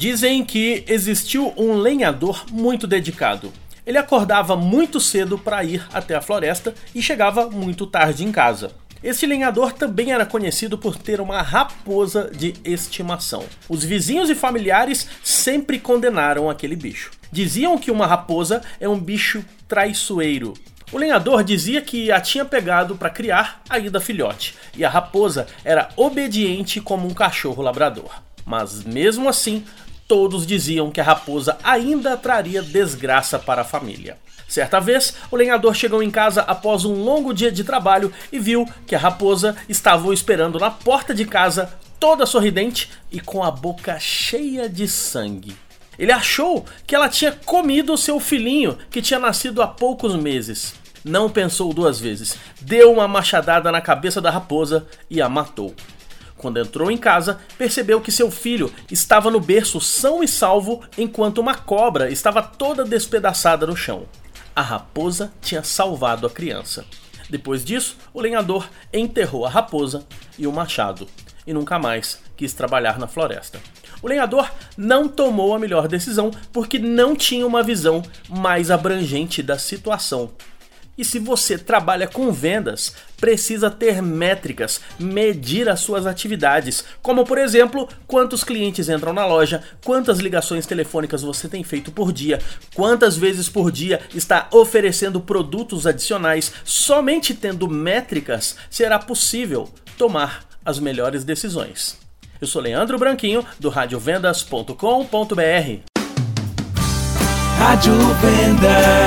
Dizem que existiu um lenhador muito dedicado. Ele acordava muito cedo para ir até a floresta e chegava muito tarde em casa. Este lenhador também era conhecido por ter uma raposa de estimação. Os vizinhos e familiares sempre condenaram aquele bicho. Diziam que uma raposa é um bicho traiçoeiro. O lenhador dizia que a tinha pegado para criar ainda filhote, e a raposa era obediente como um cachorro labrador. Mas mesmo assim, todos diziam que a raposa ainda traria desgraça para a família. Certa vez, o lenhador chegou em casa após um longo dia de trabalho e viu que a raposa estava esperando na porta de casa, toda sorridente e com a boca cheia de sangue. Ele achou que ela tinha comido seu filhinho que tinha nascido há poucos meses. Não pensou duas vezes, deu uma machadada na cabeça da raposa e a matou. Quando entrou em casa, percebeu que seu filho estava no berço são e salvo enquanto uma cobra estava toda despedaçada no chão. A raposa tinha salvado a criança. Depois disso, o lenhador enterrou a raposa e o machado e nunca mais quis trabalhar na floresta. O lenhador não tomou a melhor decisão porque não tinha uma visão mais abrangente da situação e se você trabalha com vendas, precisa ter métricas, medir as suas atividades, como por exemplo, quantos clientes entram na loja, quantas ligações telefônicas você tem feito por dia, quantas vezes por dia está oferecendo produtos adicionais. Somente tendo métricas será possível tomar as melhores decisões. Eu sou Leandro Branquinho do radiovendas.com.br. Rádio Vendas.